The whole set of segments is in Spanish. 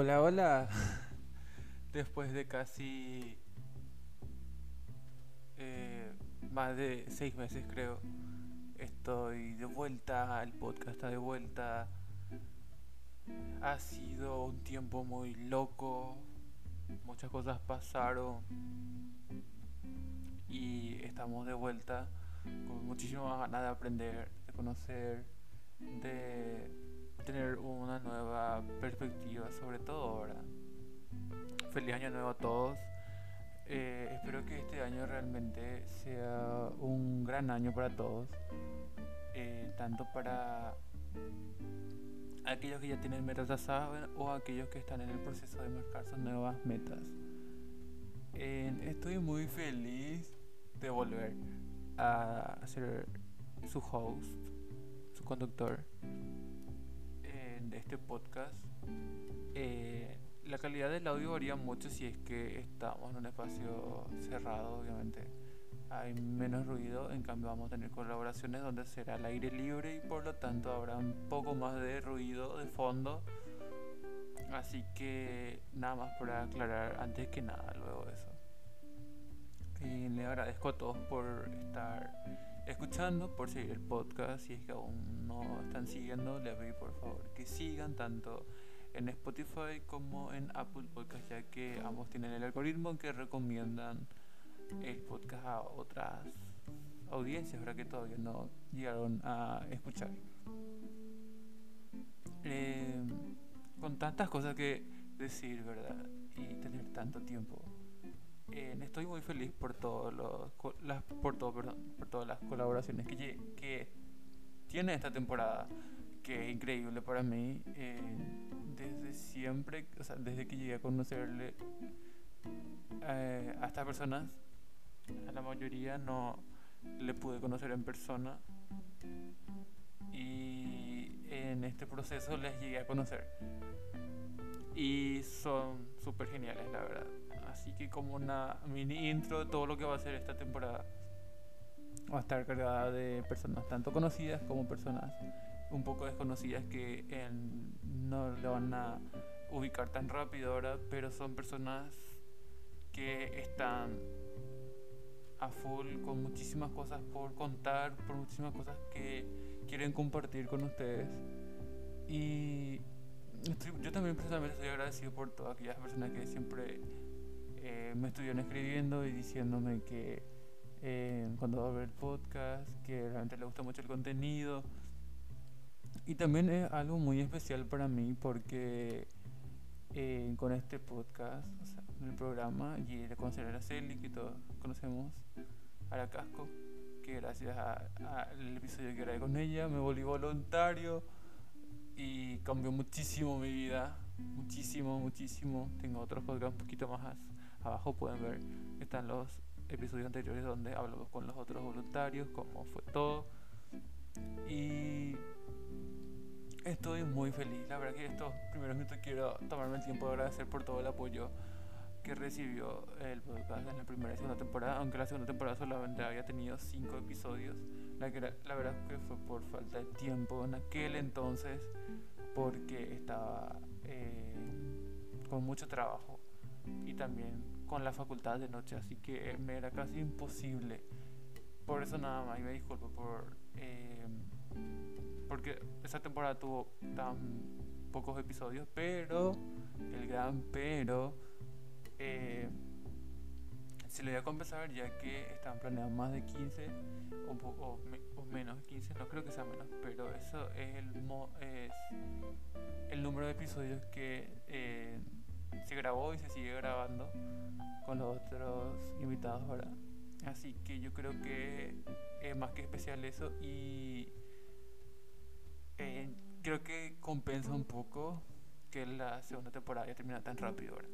Hola, hola. Después de casi eh, más de seis meses creo, estoy de vuelta, el podcast está de vuelta. Ha sido un tiempo muy loco, muchas cosas pasaron y estamos de vuelta con muchísimas ganas de aprender, de conocer, de tener una nueva perspectiva, sobre todo ahora. Feliz año nuevo a todos. Eh, espero que este año realmente sea un gran año para todos, eh, tanto para aquellos que ya tienen metas trazadas o aquellos que están en el proceso de marcar sus nuevas metas. estoy muy feliz de volver a ser su host, su conductor de este podcast. Eh, la calidad del audio varía mucho si es que estamos en un espacio cerrado, obviamente. Hay menos ruido, en cambio vamos a tener colaboraciones donde será el aire libre y por lo tanto habrá un poco más de ruido de fondo. Así que nada más para aclarar antes que nada luego eso. Y le agradezco a todos por estar escuchando, por seguir el podcast. Si es que aún no están siguiendo, les pido por favor que sigan tanto en Spotify como en Apple Podcast, ya que ambos tienen el algoritmo que recomiendan el podcast a otras audiencias, ahora que todavía no llegaron a escuchar. Eh, con tantas cosas que decir, ¿verdad? Y tener tanto tiempo. Estoy muy feliz por todos los las, por todo, por todas las colaboraciones que, que tiene esta temporada, que es increíble para mí. Eh, desde siempre, o sea, desde que llegué a conocerle eh, a estas personas, a la mayoría no le pude conocer en persona y en este proceso les llegué a conocer y son súper geniales la verdad así que como una mini intro de todo lo que va a ser esta temporada va a estar cargada de personas tanto conocidas como personas un poco desconocidas que no le van a ubicar tan rápido ahora, pero son personas que están a full con muchísimas cosas por contar, por muchísimas cosas que quieren compartir con ustedes. Y yo también personalmente estoy agradecido por todas aquellas personas que siempre eh, me estuvieron escribiendo y diciéndome que eh, cuando va a ver el podcast, que realmente le gusta mucho el contenido. Y también es algo muy especial para mí porque eh, con este podcast, o sea, en el programa, y a conocer a Araceli, que todos conocemos, a la Casco, que gracias al episodio que grabé con ella me volví voluntario y cambió muchísimo mi vida, muchísimo, muchísimo. Tengo otros podcasts un poquito más abajo, pueden ver, están los episodios anteriores donde hablamos con los otros voluntarios, cómo fue todo. Y Estoy muy feliz, la verdad que estos primeros minutos quiero tomarme el tiempo de agradecer por todo el apoyo que recibió el podcast en la primera y segunda temporada, aunque la segunda temporada solamente había tenido cinco episodios. La, la verdad que fue por falta de tiempo en aquel entonces, porque estaba eh, con mucho trabajo y también con la facultad de noche, así que me era casi imposible. Por eso nada más, y me disculpo por... Eh, porque esa temporada tuvo tan pocos episodios, pero el gran pero eh, se le voy a compensar ya que están planeados más de 15 o, menos 15, no creo que sea menos, pero eso es el, es el número de episodios que eh, se grabó y se sigue grabando con los otros invitados ahora. Así que yo creo que es más que especial eso y eh, creo que compensa un poco que la segunda temporada ya termina tan rápido ahora.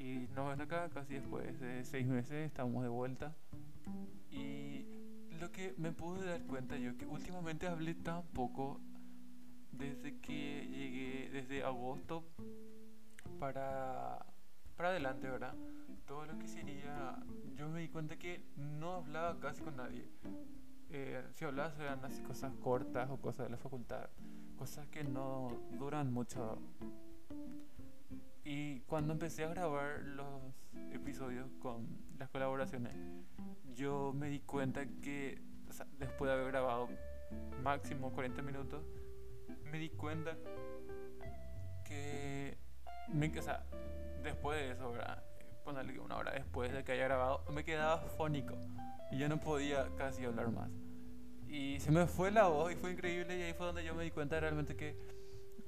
Y nos ven acá casi después de seis meses, estamos de vuelta. Y lo que me pude dar cuenta yo que últimamente hablé tan poco desde que llegué, desde agosto para, para adelante, ¿verdad? Todo lo que sería, yo me di cuenta que no hablaba casi con nadie eh, si hablas eran así cosas cortas o cosas de la facultad, cosas que no duran mucho. Y cuando empecé a grabar los episodios con las colaboraciones, yo me di cuenta que después de haber grabado máximo 40 minutos, me di cuenta que, me, o sea, después de eso, ¿verdad? ponerle una hora después de que haya grabado, me quedaba fónico y ya no podía casi hablar más. Y se me fue la voz y fue increíble y ahí fue donde yo me di cuenta realmente que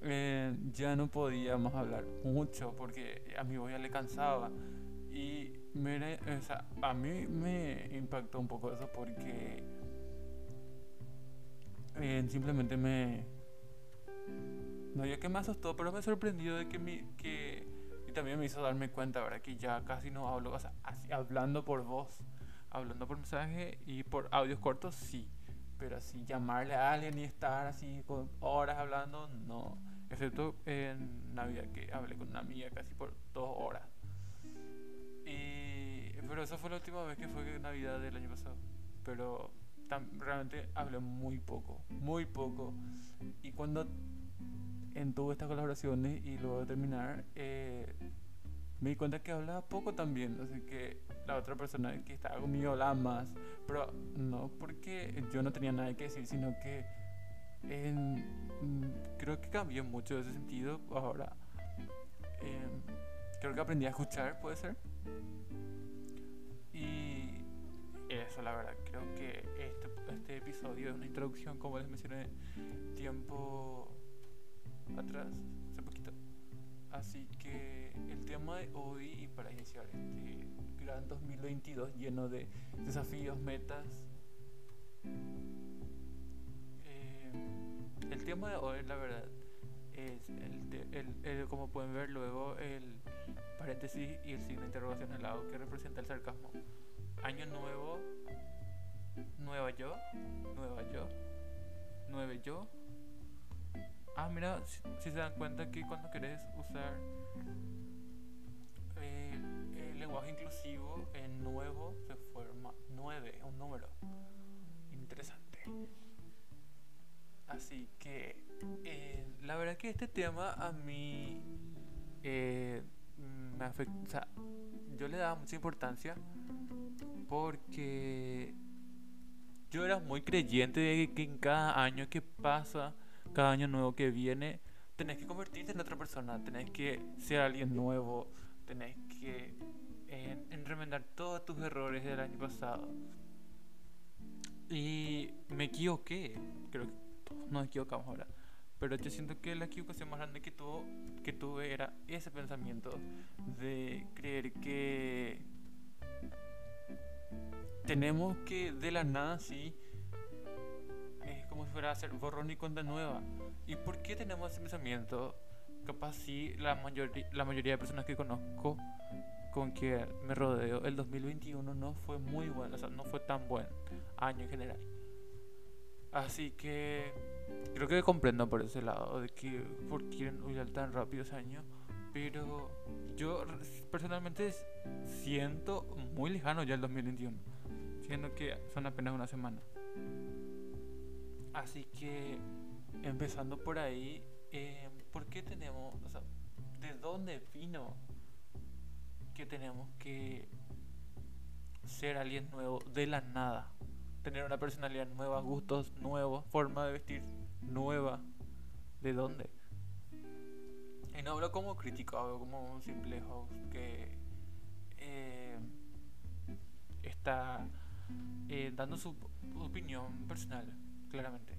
eh, ya no podíamos hablar mucho porque a mi voz ya le cansaba. Y sea, a mí me impactó un poco eso porque eh, simplemente me... No había que me asustó, pero me sorprendió de que, mi, que y también me hizo darme cuenta, ¿verdad? Que ya casi no hablo, o hablando por voz, hablando por mensaje y por audios cortos, sí. Pero así llamarle a alguien y estar así con horas hablando, no. Excepto en Navidad que hablé con una amiga casi por dos horas. Y, pero esa fue la última vez que fue Navidad del año pasado. Pero realmente hablé muy poco, muy poco. Y cuando en todas estas colaboraciones y luego de terminar, eh, me di cuenta que hablaba poco también. Así que la otra persona que estaba conmigo hablaba más. Pero no porque yo no tenía nada que decir, sino que mm, creo que cambió mucho ese sentido. Ahora, em, creo que aprendí a escuchar, puede ser. Y eso, la verdad, creo que este, este episodio es una introducción, como les mencioné, tiempo atrás, hace poquito. Así que el tema de hoy, y para iniciar este gran 2022 lleno de desafíos, metas, tema de hoy, la verdad, es el, el, como pueden ver luego el paréntesis y el signo de interrogación al lado que representa el sarcasmo. Año nuevo, nueva yo, nueva yo, nueve yo, Ah, mira, si, se dan cuenta que cuando querés usar eh, el lenguaje inclusivo en nuevo se forma 9, un número. Interesante. Así que eh, la verdad que este tema a mí eh, me afecta. O sea, yo le daba mucha importancia porque yo era muy creyente de que en cada año que pasa cada año nuevo que viene, tenés que convertirte en otra persona, tenés que ser alguien nuevo, tenés que eh, todos tus errores del año pasado. Y me equivoqué, creo que nos equivocamos ahora. Pero yo siento que la equivocación más grande que, tuvo, que tuve era ese pensamiento de creer que tenemos que de la nada sí como si fuera a hacer borrón y cuenta nueva. ¿Y por qué tenemos ese pensamiento? Capaz sí, la, mayoría la mayoría de personas que conozco con que me rodeo, el 2021 no fue muy bueno, o sea, no fue tan buen año en general. Así que creo que comprendo por ese lado de que por quieren huir tan rápido ese año. Pero yo personalmente siento muy lejano ya el 2021. Siendo que son apenas una semana. Así que, empezando por ahí, eh, ¿por qué tenemos, o sea, de dónde vino que tenemos que ser alguien nuevo de la nada? Tener una personalidad nueva, gustos nuevos, forma de vestir nueva. ¿De dónde? Y no hablo como crítico, hablo como un simple host que eh, está eh, dando su opinión personal claramente.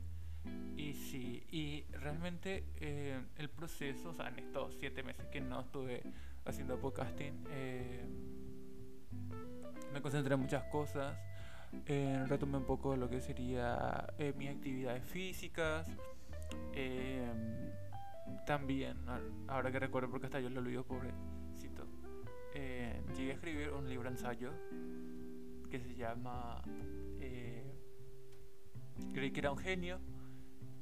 Y sí, y realmente eh, el proceso, o sea, en estos siete meses que no estuve haciendo podcasting, me concentré en muchas cosas. Eh, retomé un poco lo que sería mis actividades físicas. también, ahora que recuerdo, porque hasta yo lo olvido, pobrecito, llegué a escribir un libro ensayo que se llama Creí que era un genio,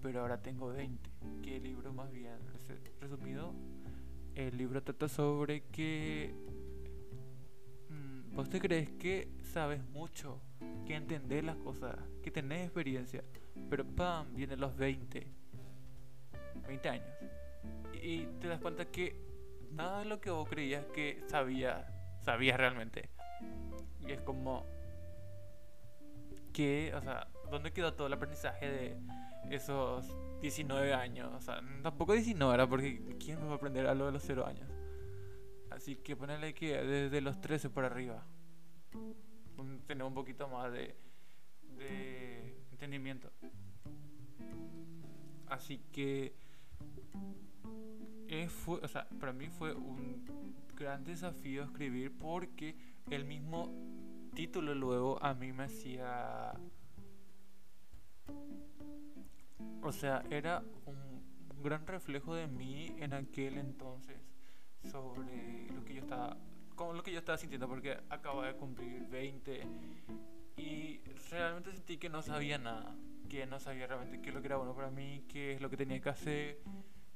pero ahora tengo 20. Que libro más bien, resumido, el libro trata sobre que mm, vos te crees que sabes mucho, que entendés las cosas, que tenés experiencia, pero ¡pam! vienen los 20, 20 años. Y te das cuenta que nada de lo que vos creías que sabías, sabías realmente. Y es como que, o sea, ¿dónde quedó todo el aprendizaje de esos 19 años? O sea, tampoco 19 era porque ¿quién va a aprender algo de los 0 años? Así que ponerle que desde los 13 por arriba. Tener un poquito más de, entendimiento. Así que eh, fue, o sea, para mí fue un gran desafío escribir porque el mismo título luego a mí me hacía... O sea, era un gran reflejo de mí en aquel entonces sobre lo que yo estaba con lo que yo estaba sintiendo porque acababa de cumplir 20 y realmente sentí que no sabía nada, que no sabía realmente qué es lo que era bueno para mí, qué es lo que tenía que hacer,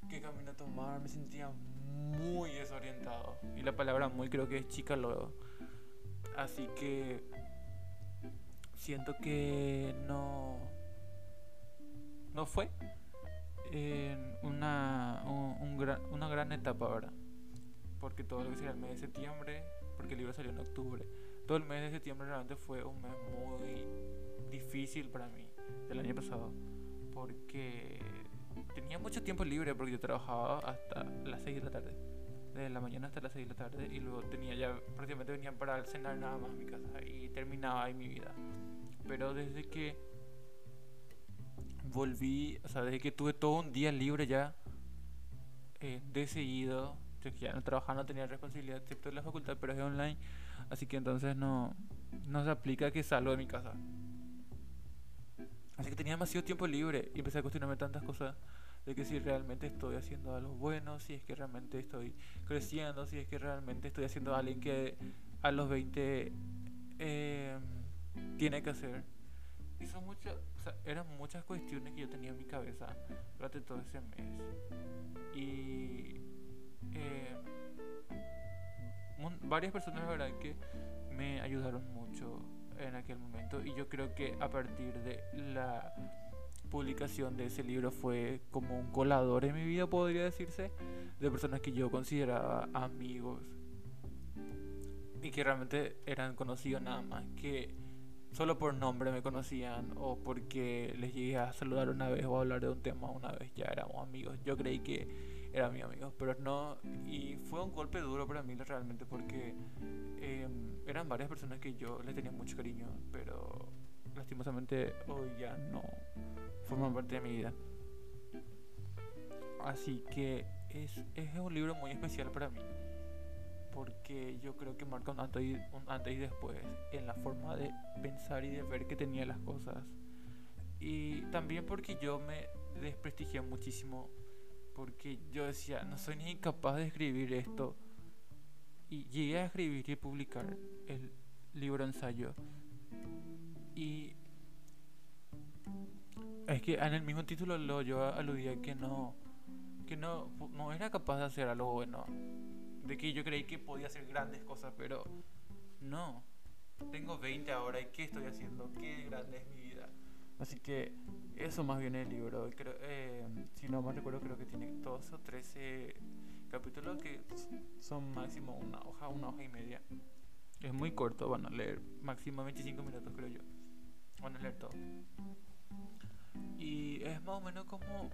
qué camino tomar, me sentía muy desorientado y la palabra muy creo que es chica luego. Así que siento que no no fue una, un, gran, una gran etapa, ¿verdad? Porque todo lo que sería el mes de septiembre, porque el libro salió en octubre, todo el mes de septiembre realmente fue un mes muy difícil para mí, el año pasado, porque tenía mucho tiempo libre, porque yo trabajaba hasta las 6 de la tarde de la mañana hasta las 6 de la tarde y luego tenía ya prácticamente venía para cenar nada más en mi casa y terminaba ahí mi vida. Pero desde que volví, o sea, desde que tuve todo un día libre ya, eh, de seguido, que ya no trabajaba, no tenía responsabilidad excepto de la facultad, pero es online, así que entonces no, no se aplica que salgo de mi casa. Así que tenía demasiado tiempo libre y empecé a cuestionarme tantas cosas de que si realmente estoy haciendo algo bueno, si es que realmente estoy creciendo, si es que realmente estoy haciendo alguien que a los 20 eh, tiene que hacer. Y son muchas, o sea, eran muchas cuestiones que yo tenía en mi cabeza durante todo ese mes. Y eh, varias personas, verdad, que me ayudaron mucho en aquel momento. Y yo creo que a partir de la publicación de ese libro fue como un colador en mi vida, podría decirse, de personas que yo consideraba amigos y que realmente eran conocidos nada más que solo por nombre me conocían o porque les llegué a saludar una vez o a hablar de un tema una vez ya éramos amigos. Yo creí que eran mis amigos, pero no. Y fue un golpe duro para mí realmente porque em, eran varias personas que yo les tenía mucho cariño, pero lastimosamente hoy ya no forman parte de mi vida. Así que es, es un libro muy especial para mí. Porque yo creo que marca antes, y, un antes y después en la forma de pensar y de ver que tenía las cosas. Y también porque yo me desprestigié muchísimo. Porque yo decía, no soy ni capaz de escribir esto. Y llegué a escribir y publicar el libro ensayo. Y es que en el mismo título lo yo aludía que no que no, no era capaz de hacer algo bueno. De que yo creí que podía hacer grandes cosas, pero no. Tengo 20 ahora y ¿qué estoy haciendo? ¿Qué grande es mi vida? Así que eso más bien el libro. Creo, eh, si no mal recuerdo, creo que tiene 12 o 13 capítulos que son máximo una hoja, una hoja y media. Es muy corto, van a leer máximo 25 minutos, creo yo. Van a leer todo. Y es más o menos como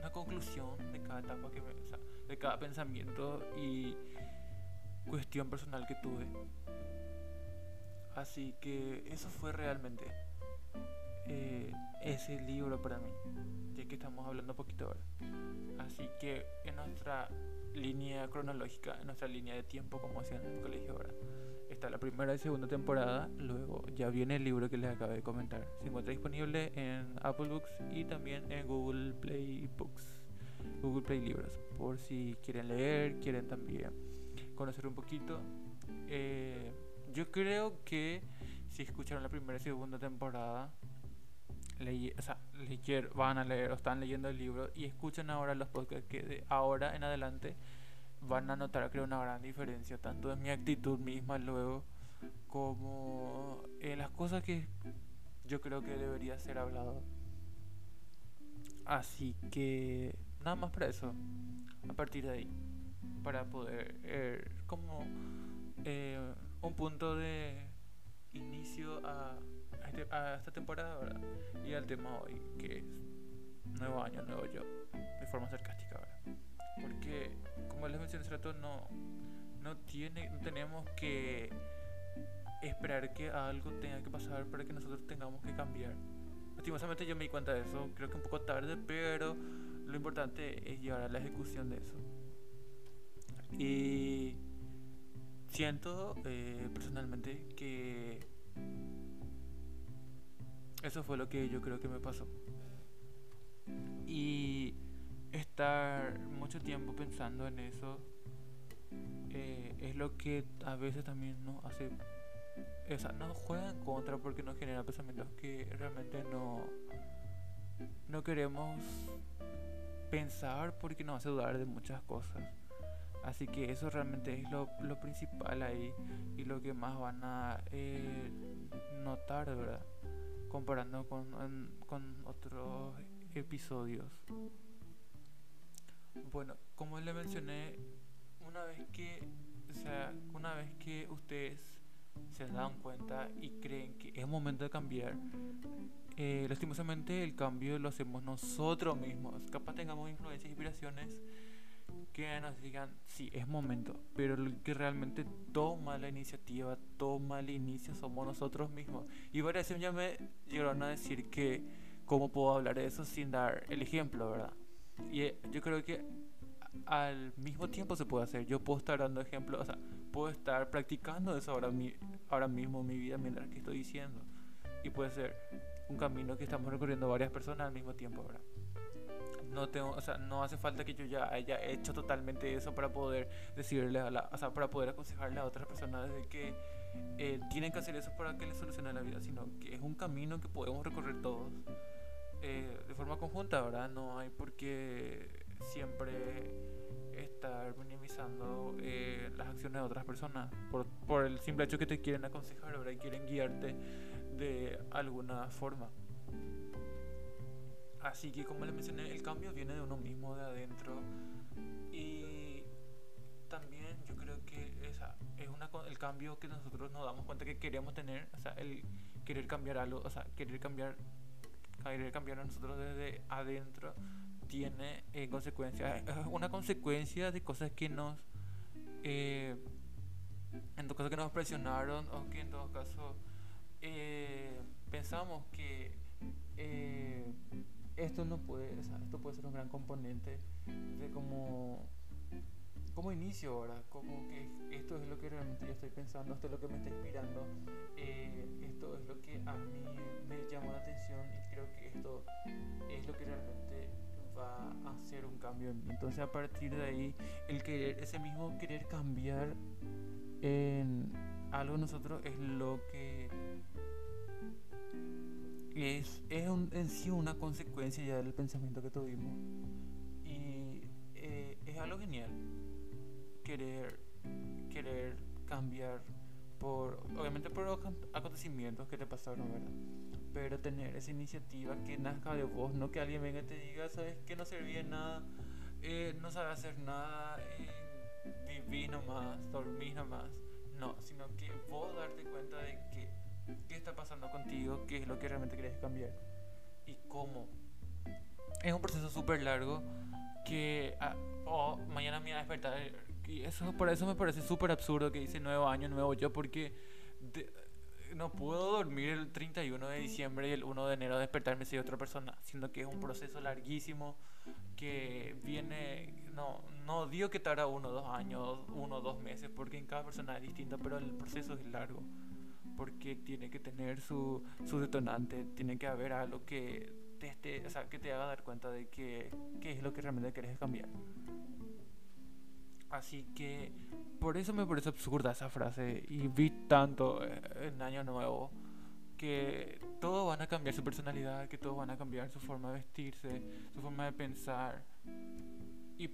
una conclusión de cada etapa que o sea, de cada pensamiento y cuestión personal que tuve. Así que eso fue realmente eh, ese libro para mí, ya que estamos hablando un poquito ahora. Así que en nuestra línea cronológica, en nuestra línea de tiempo, como hacían en el colegio ahora está la primera y segunda temporada. Luego ya viene el libro que les acabo de comentar. Se encuentra disponible en Apple Books y también en Google Play Books. Google Play Libros. Por si quieren leer, quieren también conocer un poquito. Eh, yo creo que si escucharon la primera y segunda temporada, o sea, van a leer o están leyendo el libro y escuchan ahora los podcasts que de ahora en adelante van a notar creo una gran diferencia tanto en mi actitud misma luego como en las cosas que yo creo que debería ser hablado. Así que nada más para eso a partir de ahí para poder, eh, como eh, un punto de inicio a, este, a, esta temporada ¿verdad? y al tema hoy, que es nuevo año, nuevo yo, de forma sarcástica. ¿verdad? Porque, como les mencioné hace rato, no, no, tiene, no tenemos que esperar que algo tenga que pasar para que nosotros tengamos que cambiar. Lastimosamente yo me di cuenta de eso, creo que un poco tarde, pero lo importante es llevar a la ejecución de eso. Y siento eh, personalmente que eso fue lo que yo creo que me pasó. Y estar mucho tiempo pensando en eso eh, es lo que a veces también nos hace o sea, nos juega en contra porque nos genera pensamientos que realmente no no queremos pensar porque nos hace dudar de muchas cosas así que eso realmente es lo, lo principal ahí y lo que más van a eh, notar verdad comparando con, con otros episodios bueno como le mencioné una vez que o sea una vez que ustedes se dan cuenta y creen que es momento de cambiar, eh, lastimosamente el cambio lo hacemos nosotros mismos. Capaz tengamos influencias, e inspiraciones que nos digan, sí, es momento, pero el que realmente toma la iniciativa, toma el inicio, somos nosotros mismos. Y varias veces ya me llegaron a decir que, ¿cómo puedo hablar de eso sin dar el ejemplo, verdad? Y eh, yo creo que al mismo tiempo se puede hacer. Yo puedo estar dando ejemplos, o sea, puedo estar practicando eso ahora, mi, ahora mismo en mi vida mientras que estoy diciendo. Y puede ser un camino que estamos recorriendo varias personas al mismo tiempo, ¿verdad? No tengo, o sea, no hace falta que yo ya haya hecho totalmente eso para poder decirle a la, o sea, para poder aconsejarle a otras personas de que eh, tienen que hacer eso para que les solucione la vida, sino que es un camino que podemos recorrer todos eh, de forma conjunta, ¿verdad? No hay por qué siempre estar minimizando eh, las acciones de otras personas por, por, el simple hecho que te quieren aconsejar ahora y quieren guiarte de alguna forma. Así que como les mencioné, el cambio viene de uno mismo, de adentro. Y también yo creo que esa es una, el cambio que nosotros nos damos cuenta que queremos tener, o sea, el querer cambiar algo, o sea, querer cambiar, querer cambiar a nosotros desde adentro tiene eh, consecuencias, una consecuencia de cosas que nos, eh, en todo caso que nos presionaron o que en todo caso eh, pensamos que eh, esto no puede, o sea, esto puede ser un gran componente de como como inicio ahora, como que esto es lo que realmente yo estoy pensando, esto es lo que me está inspirando, esto es lo que a mí me llamó la atención y creo que esto es lo que realmente a hacer un cambio Entonces a partir de ahí, el querer, ese mismo querer cambiar en algo nosotros es lo que es, es en sí una consecuencia ya del pensamiento que tuvimos. Y eh, es algo genial querer, querer cambiar por, obviamente por acontecimientos que te pasaron, ¿verdad? pero tener esa iniciativa que nazca de vos, no que alguien venga y te diga, sabes que no servía nada, eh, no sabes hacer nada, eh, nomás, dormí nomás, no, sino que vos darte cuenta de qué está pasando contigo, qué es lo que realmente quieres cambiar y cómo. Es un proceso súper largo que ah, oh, mañana me voy a despertar y eso por eso me parece súper absurdo que dice nuevo año, nuevo yo, porque no puedo dormir el 31 de diciembre y el 1 de enero despertarme si otra persona, siendo que es un proceso larguísimo que viene, no, no digo que tarda uno, dos años, uno, dos meses, porque en cada persona es distinto, pero el proceso es largo, porque tiene que tener su, su detonante, tiene que haber algo que te, esté, o sea, que te haga dar cuenta de que, qué es lo que realmente quieres cambiar. Así que por eso me parece absurda esa frase y vi tanto eh, en Año Nuevo que todos van a cambiar su personalidad, que todos van a cambiar su forma de vestirse, su forma de pensar. Y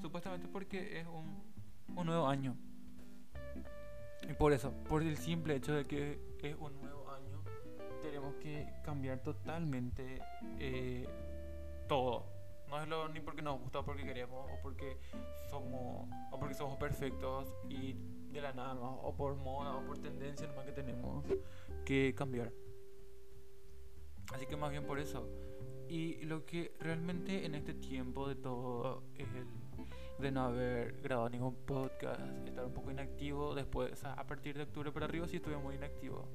supuestamente porque es un, un, nuevo año. Y por eso, por el simple hecho de que es un nuevo año, tenemos que cambiar totalmente eh, todo. No hagámoslo ni porque nos gusta porque queremos o porque somos o porque somos perfectos y de la nada más o por moda o por tendencia nomás que tenemos que cambiar. Así que más bien por eso. Y lo que realmente en este tiempo de todo es el de no haber grabado ningún podcast, estar un poco inactivo después, a partir de octubre para arriba sí estuve muy inactivo.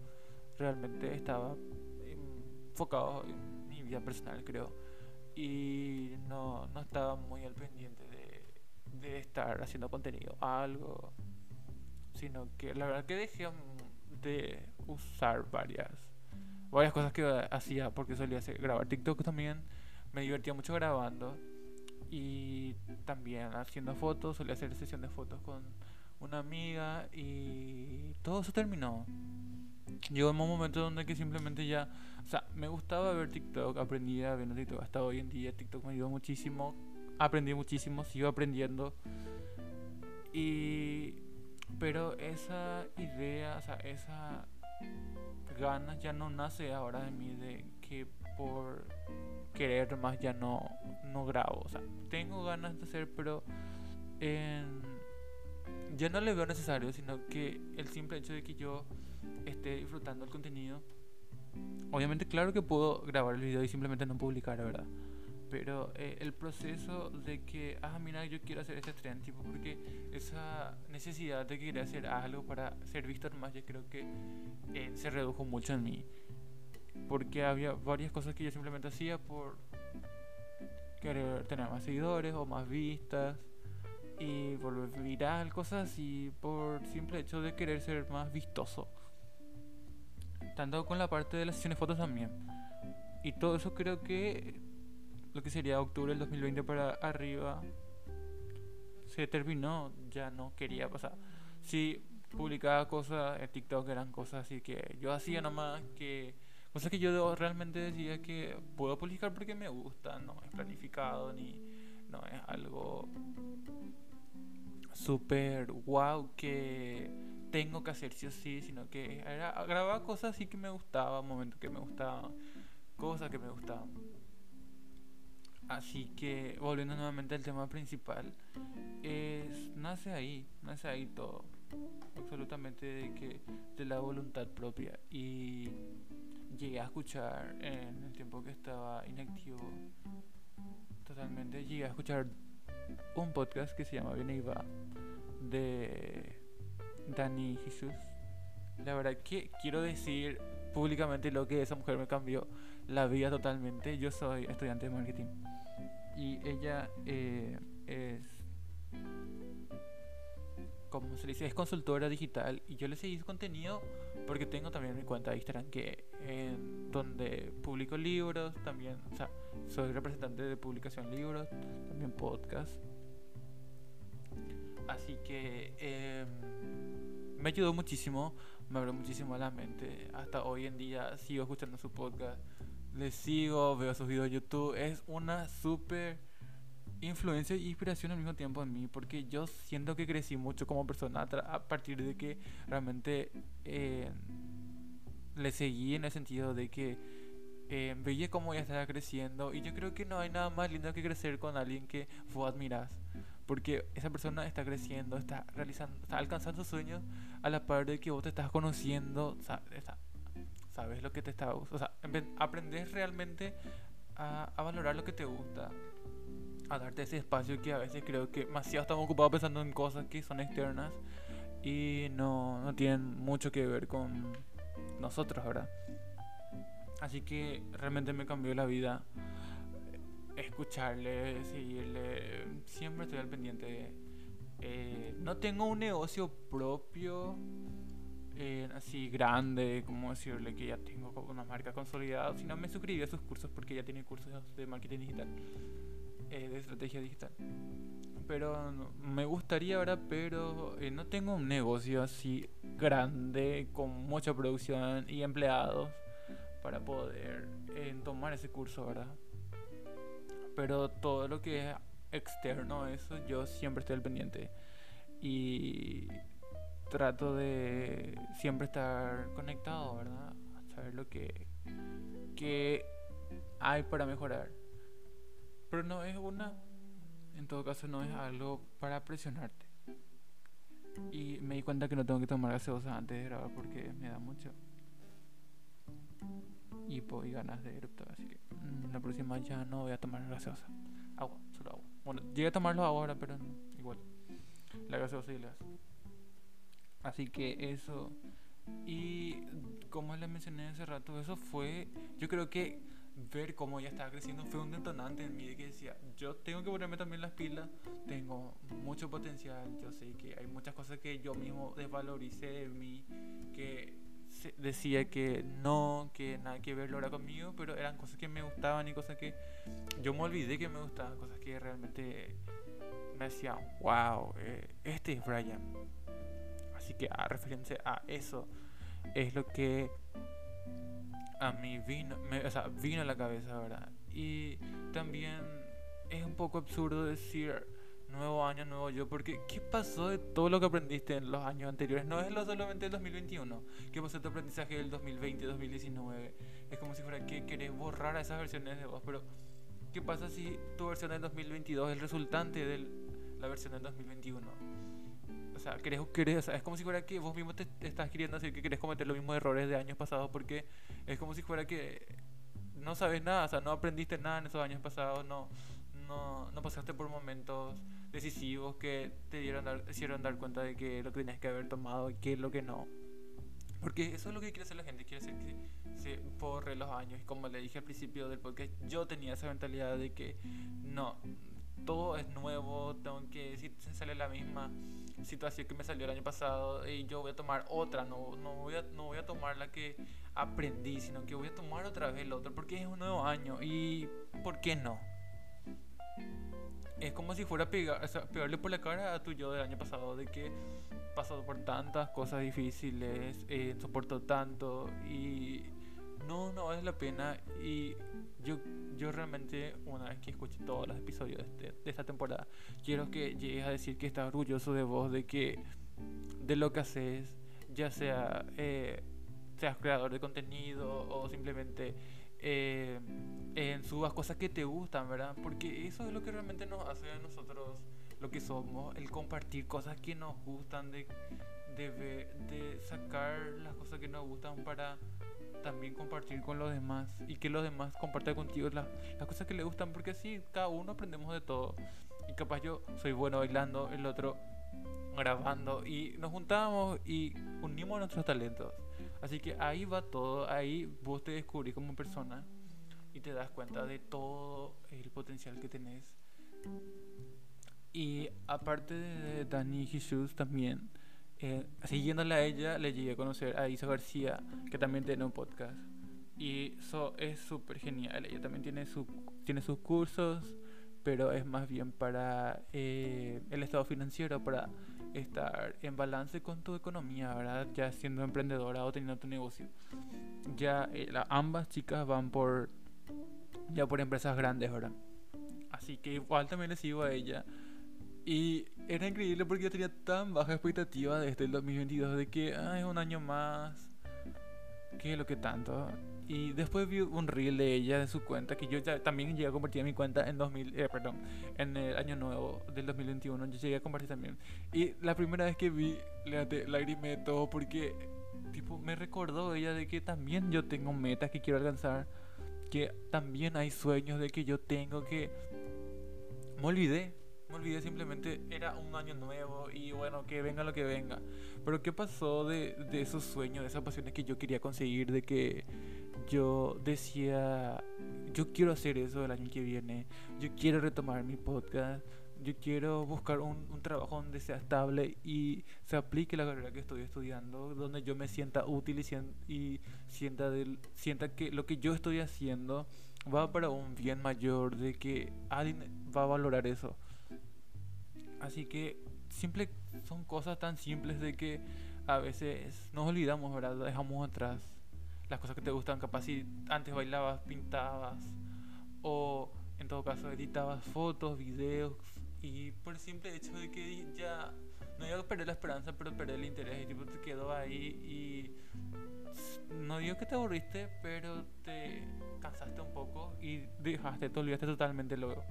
Realmente estaba enfocado en mi vida personal, creo. Y no, no estaba muy al pendiente de, de estar haciendo contenido, algo. Sino que la verdad que dejé de usar varias varias cosas que hacía porque solía hacer, grabar TikTok también. Me divertía mucho grabando y también haciendo fotos, solía hacer sesión de fotos con una amiga y todo eso terminó. Llegó un momento donde que simplemente ya, o sea, me gustaba ver TikTok, aprendía viendo TikTok, hasta hoy en día TikTok me ayudó muchísimo, aprendí muchísimo, sigo aprendiendo y pero esa idea, o sea, esa ganas ya no nace ahora de mí de que por querer más ya no, no grabo. O sea, tengo ganas de hacer, pero ya no le veo necesario, sino que el simple hecho de que yo esté disfrutando el contenido. Obviamente, claro que puedo grabar el video y simplemente no publicar, ¿verdad? pero eh, el proceso de que, ah, mira, yo quiero hacer este tren, tipo, porque esa necesidad de querer hacer algo para ser visto más, yo creo que eh, se redujo mucho en mí. Porque había varias cosas que yo simplemente hacía por querer tener más seguidores o más vistas y volver viral, cosas así, por simple hecho de querer ser más vistoso. Tanto con la parte de las sesiones fotos también. Y todo eso creo que lo que sería octubre del 2020 para arriba, se terminó, ya no quería pasar. Si publicaba cosas en TikTok, eran cosas así que yo hacía nomás, que cosas que yo realmente decía que puedo publicar porque me gusta, no es planificado ni no es algo súper wow que tengo que hacer sí o sí, sino que era, grababa cosas así que me gustaban, momentos que me gustaban, cosas que me gustaban. Así que, volviendo nuevamente al tema principal, es, nace ahí, nace ahí todo, absolutamente de, que, de la voluntad propia. Y llegué a escuchar en el tiempo que estaba inactivo, totalmente, llegué a escuchar un podcast que se llama Viene y Va, de Dani Jesús. La verdad que quiero decir públicamente lo que esa mujer me cambió la vida totalmente. Yo soy estudiante de marketing y ella eh, es como se dice es consultora digital y yo le seguí su contenido porque tengo también mi cuenta de Instagram que donde publico libros también o sea soy representante de publicación libros también podcast así que em, me ayudó muchísimo me abrió muchísimo la mente hasta hoy en día sigo escuchando su podcast le sigo, veo sus videos de YouTube. Es una súper influencia e inspiración al mismo tiempo en mí, porque yo siento que crecí mucho como persona a partir de que realmente eh, le seguí en el sentido de que eh, veía cómo ella estaba creciendo y yo creo que no hay nada más lindo que crecer con alguien que vos admiras porque esa persona está creciendo, está realizando, está alcanzando sueños a la par de que vos te estás conociendo, sabes lo que te está O aprendes realmente a, valorar lo que te gusta, a darte ese espacio que a veces creo que demasiado estamos ocupados pensando en cosas que son externas y no, no tienen mucho que ver con nosotros, ¿verdad? Así que realmente me cambió la vida escucharle, seguirle. Siempre estoy al pendiente. Eh, no tengo un negocio propio eh, así grande, como decirle que ya tengo una marca consolidada, sino me suscribí a sus cursos porque ya tiene cursos de marketing digital, eh, de estrategia digital. Pero me gustaría ahora, pero eh, no tengo un negocio así grande, con mucha producción y empleados para poder tomar ese curso, ¿verdad? Pero todo lo que es externo, eso yo siempre estoy al pendiente. Y trato de siempre estar conectado, ¿verdad? Saber lo que, que hay para mejorar. Pero no es una, en todo caso no es algo para presionarte. Y me di cuenta que no tengo que tomar gaseosa antes de grabar porque me da mucho hipo y ganas de eruptar. Así que mm, la próxima ya no voy a tomar gaseosa. Agua, solo agua. Bueno, llegué a tomarlo ahora, pero igual. La gaseosa y las. Así que eso. Y como les mencioné hace rato, eso fue. Yo creo que ver cómo ella estaba creciendo fue un detonante en mí que decía, yo tengo que ponerme también las pilas, tengo mucho potencial, yo sé que hay muchas cosas que yo mismo desvaloricé de mí, que decía que no, que nada que ver era conmigo, pero eran cosas que me gustaban y cosas que yo me olvidé que me gustaban, cosas que realmente me hacían, wow, eh, este es Brian. Así que a referencia a eso es lo que a mí vino, o sea, vino a la cabeza, ¿verdad? Y también es un poco absurdo decir nuevo año, nuevo yo, porque ¿qué pasó de todo lo que aprendiste en los años anteriores? No es lo solamente el 2021, ¿qué pasó de tu aprendizaje del 2020, 2019? Es como si fuera que querés borrar a esas versiones de vos, pero ¿qué pasa si tu versión del 2022 es el resultante de la versión del 2021? Sea, querés, querés, o sea, es como si fuera que vos mismo te, estás queriendo decir que querés cometer los mismos errores de años pasados porque es como si fuera que no sabes nada, o sea, no aprendiste nada en esos años pasados, no, no, no pasaste por momentos decisivos que te dieron dar, hicieron dar cuenta de que lo que tenías que haber tomado y que lo que no. Porque eso es lo que quiere hacer la gente, quiere hacer que se borre los años. Y como le dije al principio del podcast, yo tenía esa mentalidad de que no, todo es nuevo, tengo que, si sale la misma situación que me salió el año pasado, y yo voy a tomar otra, no, no, voy a, no voy a tomar la que aprendí, sino que voy a tomar otra vez la otra, porque es un nuevo año y ¿por qué no? es como si fuera pegar, pegarle por la cara a tu yo del año pasado, de que pasado por tantas cosas difíciles, eh, soportó tanto y no, no vale la pena. Y yo, yo realmente, una vez que escuché todos los episodios de, este, de esta temporada, quiero que llegues a decir que estás orgulloso de vos, de que de lo que haces, ya sea eh, seas creador de contenido o simplemente eh, subas cosas que te gustan, ¿verdad? Porque eso es lo que realmente nos hace a nosotros lo que somos, el compartir cosas que nos gustan, de, de, de sacar las cosas que nos gustan para también compartir con los demás y que los demás compartan contigo las, las cosas que les gustan, porque así cada uno aprendemos de todo. Y capaz yo soy bueno bailando, el otro grabando y nos juntamos y unimos nuestros talentos. Así que ahí va todo, ahí vos te descubrís como persona y te das cuenta de todo el potencial que tenés. Y aparte de Dani Jesús también, eh, siguiéndola a ella, le llegué a conocer a Isa García, que también tiene un podcast. Y eso es súper genial. Ella también tiene, su, tiene sus cursos, pero es más bien para eh, el estado financiero, para estar en balance con tu economía, ¿verdad? Ya siendo emprendedora o teniendo tu negocio. Ya eh, ambas chicas van por ya por empresas grandes, ¿verdad? Así que igual también le sigo a ella. Y era increíble porque yo tenía tan baja expectativa de este el 2022 de que ah, es un año más. ¿Qué es lo que tanto? Y después vi un reel de ella de su cuenta que yo ya también llegué a compartir en mi cuenta en 2000, eh, perdón, en el año nuevo del 2021. Yo llegué a compartir también. Y la primera vez que vi, lagrimé todo porque tipo me recordó ella de que también yo tengo metas que quiero alcanzar, que también hay sueños de que yo tengo que me olvidé me olvidé simplemente, era un año nuevo y bueno, que venga lo que venga. Pero ¿qué pasó de, esos sueños, de esas pasiones que yo quería conseguir, de que yo decía, yo quiero hacer eso el año que viene, yo quiero retomar mi podcast, yo quiero buscar un, trabajo donde sea estable y se aplique la carrera que estoy estudiando, donde yo me sienta útil y, y sienta, sienta que lo que yo estoy haciendo va para un bien mayor, de que alguien va a valorar eso. Así que simple, son cosas tan simples de que a veces nos olvidamos, ¿verdad? Dejamos atrás las cosas que te gustan. Capaz si antes bailabas, pintabas o en todo caso editabas fotos, videos y por el simple hecho de que ya no iba a perder la esperanza, pero perder el interés y tipo te quedó ahí y no digo que te aburriste, pero te cansaste un poco y dejaste, te olvidaste totalmente luego.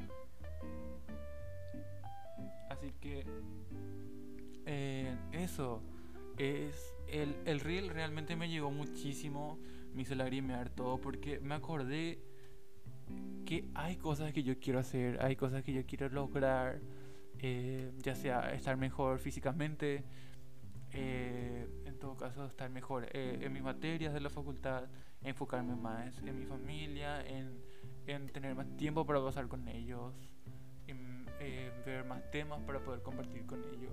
Así que eh, eso es el, el reel realmente me llegó muchísimo, me hizo lagrimear todo porque me acordé que hay cosas que yo quiero hacer, hay cosas que yo quiero lograr, eh, ya sea estar mejor físicamente, eh, en todo caso estar mejor eh, en mis materias de la facultad, enfocarme más en mi familia, en, en tener más tiempo para pasar con ellos, en, ver más temas para poder compartir con ellos.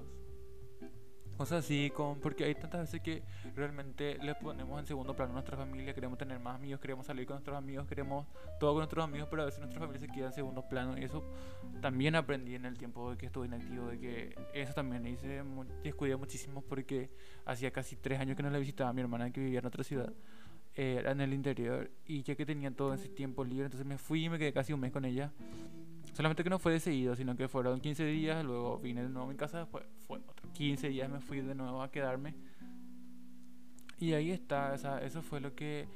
Cosas así, con, porque hay tantas veces que realmente le ponemos en segundo plano a nuestra familia, queremos tener más amigos, queremos salir con nuestros amigos, queremos todo con nuestros amigos, pero a veces nuestra familia se queda en segundo plano. Y eso también aprendí en el tiempo de que estuve inactivo, de que eso también hice, descuidé muchísimo porque hacía casi tres años que no la visitaba mi hermana que vivía en otra ciudad, era en el interior, y ya que tenía todo ese tiempo libre, entonces me fui y me quedé casi un mes con ella. Solamente que no fue de sino que fueron 15 días, luego vine de nuevo a mi casa, después fue otros 15 días me fui de nuevo a quedarme. Y ahí está, eso fue lo que,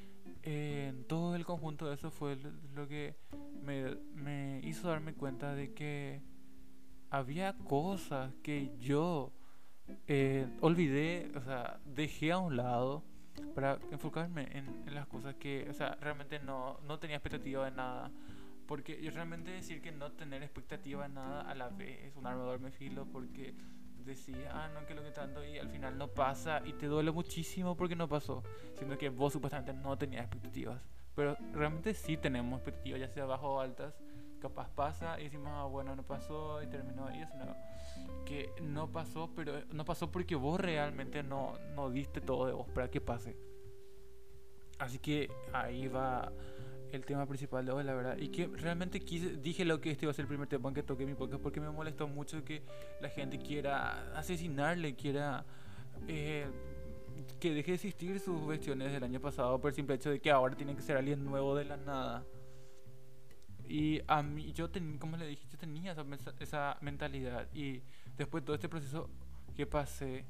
eh, todo el conjunto de eso fue lo que me, me hizo darme cuenta de que había cosas que yo eh, olvidé, o sea, dejé a un lado para enfocarme en, en, las cosas que, o sea, realmente no, no tenía expectativa de nada. Porque yo realmente decir que no tener expectativa nada a la vez es un arma de doble filo porque decía, ah, no, que lo que tanto y al final no pasa y te duele muchísimo porque no pasó, siendo que vos supuestamente no tenías expectativas. Pero realmente sí tenemos expectativas, ya sea bajo o altas. Capaz pasa y decimos, ah, bueno, no pasó y terminó ahí, sino que no pasó, pero no pasó porque vos realmente no, no diste todo de vos para que pase. Así que ahí va el tema principal de hoy, la verdad. Y que realmente quise, dije lo que este iba a ser el primer tema que toqué mi podcast porque me molestó mucho que la gente quiera asesinarle, quiera eh, que deje de existir sus cuestiones del año pasado por el simple hecho de que ahora tiene que ser alguien nuevo de la nada. Y a mí, yo tenía, como le dije, yo tenía esa, esa mentalidad. Y después de todo este proceso que pasé,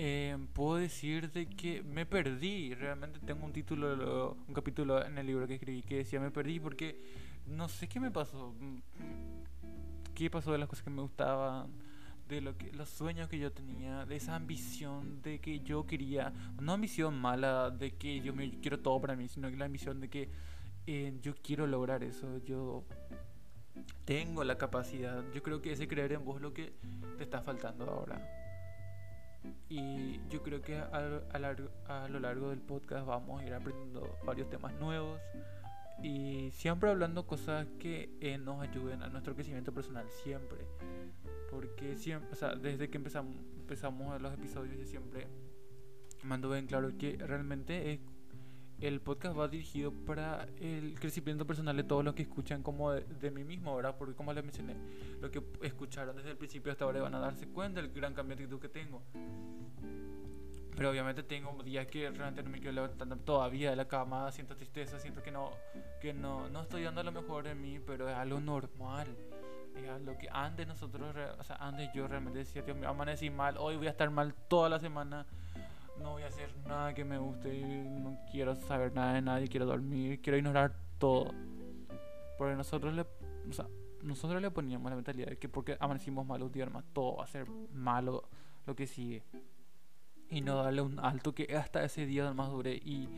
eh, puedo decir de que me perdí. Realmente tengo un título, un capítulo en el libro que escribí que decía me perdí porque no sé qué me pasó. ¿Qué pasó de las cosas que me gustaban? De lo que, los sueños que yo tenía, de esa ambición de que yo quería, no ambición mala de que yo me quiero todo para mí, sino que la ambición de que eh, yo quiero lograr eso, yo tengo la capacidad. Yo creo que ese creer en vos es lo que te está faltando ahora. Y yo creo que a, lo largo del podcast vamos a ir aprendiendo varios temas nuevos y siempre hablando cosas que eh, nos ayuden a nuestro crecimiento personal, siempre. Porque siempre, o sea, desde que empezamos, empezamos los episodios, yo siempre mando bien claro que realmente es el podcast va dirigido para el crecimiento personal de todos los que escuchan como de, mí mismo, ¿verdad? Porque como les mencioné, lo que escucharon desde el principio hasta ahora van a darse cuenta del gran cambio de actitud que tengo. Pero obviamente tengo días que realmente no me quiero levantar todavía de la cama, siento tristeza, siento que no, que no, no estoy dando lo mejor de mí, pero es algo normal. Es algo que antes nosotros, o sea, antes yo realmente decía, Dios, me amanecí mal, hoy voy a estar mal toda la semana no voy a hacer nada que me guste, no quiero saber nada de nadie, quiero dormir, quiero ignorar todo. Porque nosotros le, o sea, nosotros le poníamos la mentalidad de que porque amanecimos malos días más todo va a ser malo lo que sigue. Y no darle un alto que hasta ese día más dure y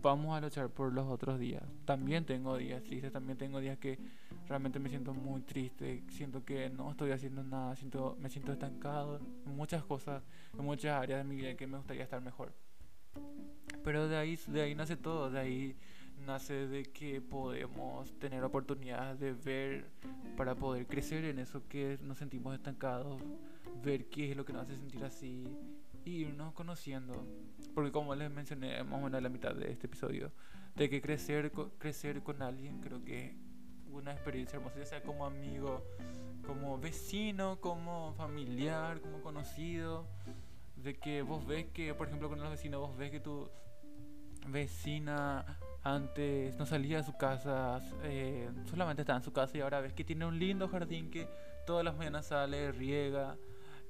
vamos a luchar por los otros días. También tengo días tristes, también tengo días que realmente me siento muy triste, siento que no estoy haciendo nada, siento, me siento estancado en muchas cosas, en muchas áreas de mi vida que me gustaría estar mejor. Pero de ahí, de ahí nace todo, de ahí nace de que podemos tener oportunidades de ver para poder crecer en eso que nos sentimos estancados, ver qué es lo que nos hace sentir así irnos conociendo. Porque como les mencioné más o menos a la mitad de este episodio, de que crecer, crecer con alguien creo que una experiencia hermosa, ya sea como amigo, como vecino, como familiar, como conocido. De que vos ves que, por ejemplo, con los vecinos, vos ves que tu vecina antes no salía de su casa, eh, solamente estaba en su casa y ahora ves que tiene un lindo jardín que todas las mañanas sale, riega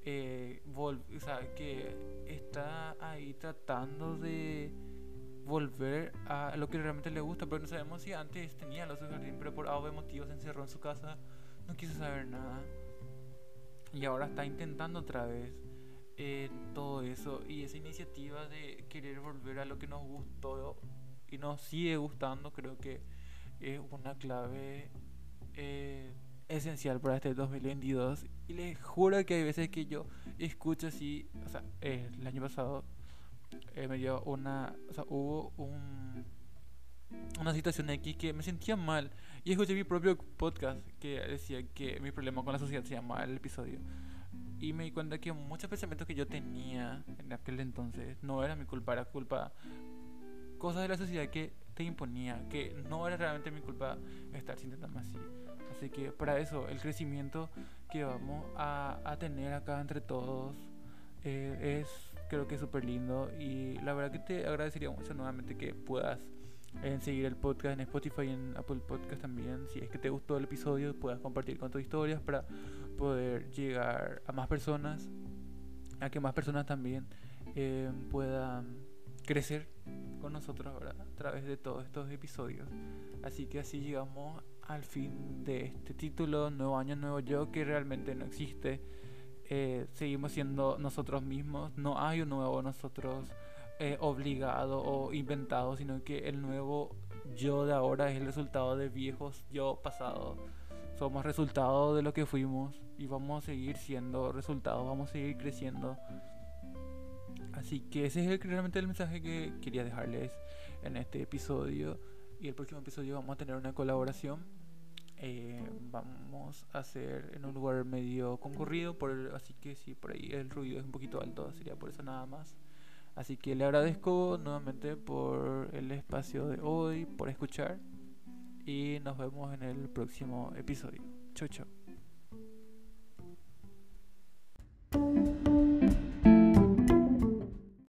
eh, o sea, que está ahí tratando de volver a lo que realmente le gusta, pero no sabemos si antes tenía los jardín, pero por algo motivos se encerró en su casa, no quiso saber nada. Y ahora está intentando otra vez todo eso y esa iniciativa de querer volver a lo que nos gustó y nos sigue gustando, creo que es una clave eh, esencial para este 2022 y les juro que hay veces que yo escucho así, o sea, eh, el año pasado eh, me dio una, o sea, hubo un, una situación X que me sentía mal. Y escuché mi propio podcast que decía que mi problema con la sociedad se llama el episodio. Y me di cuenta que muchos pensamientos que yo tenía en aquel entonces no era mi culpa, era culpa cosas de la sociedad que te imponía, que no era realmente mi culpa estar sintiéndome así. Así que para eso, el crecimiento que vamos a, a tener acá entre todos eh, es, creo que es súper lindo. Y la verdad que te agradecería mucho nuevamente que puedas eh, seguir el podcast en Spotify y en Apple Podcast también. Si es que te gustó el episodio, puedas compartir con tus historias para poder llegar a más personas, a que más personas también eh, puedan crecer con nosotros ¿verdad? a través de todos estos episodios. Así que así llegamos al fin de este título, Nuevo Año, Nuevo Yo, que realmente no existe. Eh, seguimos siendo nosotros mismos, no hay un nuevo nosotros eh, obligado o inventado, sino que el nuevo yo de ahora es el resultado de viejos yo pasados. Somos resultado de lo que fuimos y vamos a seguir siendo resultados, vamos a seguir creciendo. Así que ese es realmente el mensaje que quería dejarles en este episodio y el próximo episodio vamos a tener una colaboración. Eh, vamos a hacer en un lugar medio concurrido, por así que si por ahí el ruido es un poquito alto, sería por eso nada más. Así que le agradezco nuevamente por el espacio de hoy, por escuchar y nos vemos en el próximo episodio. Chau, chau.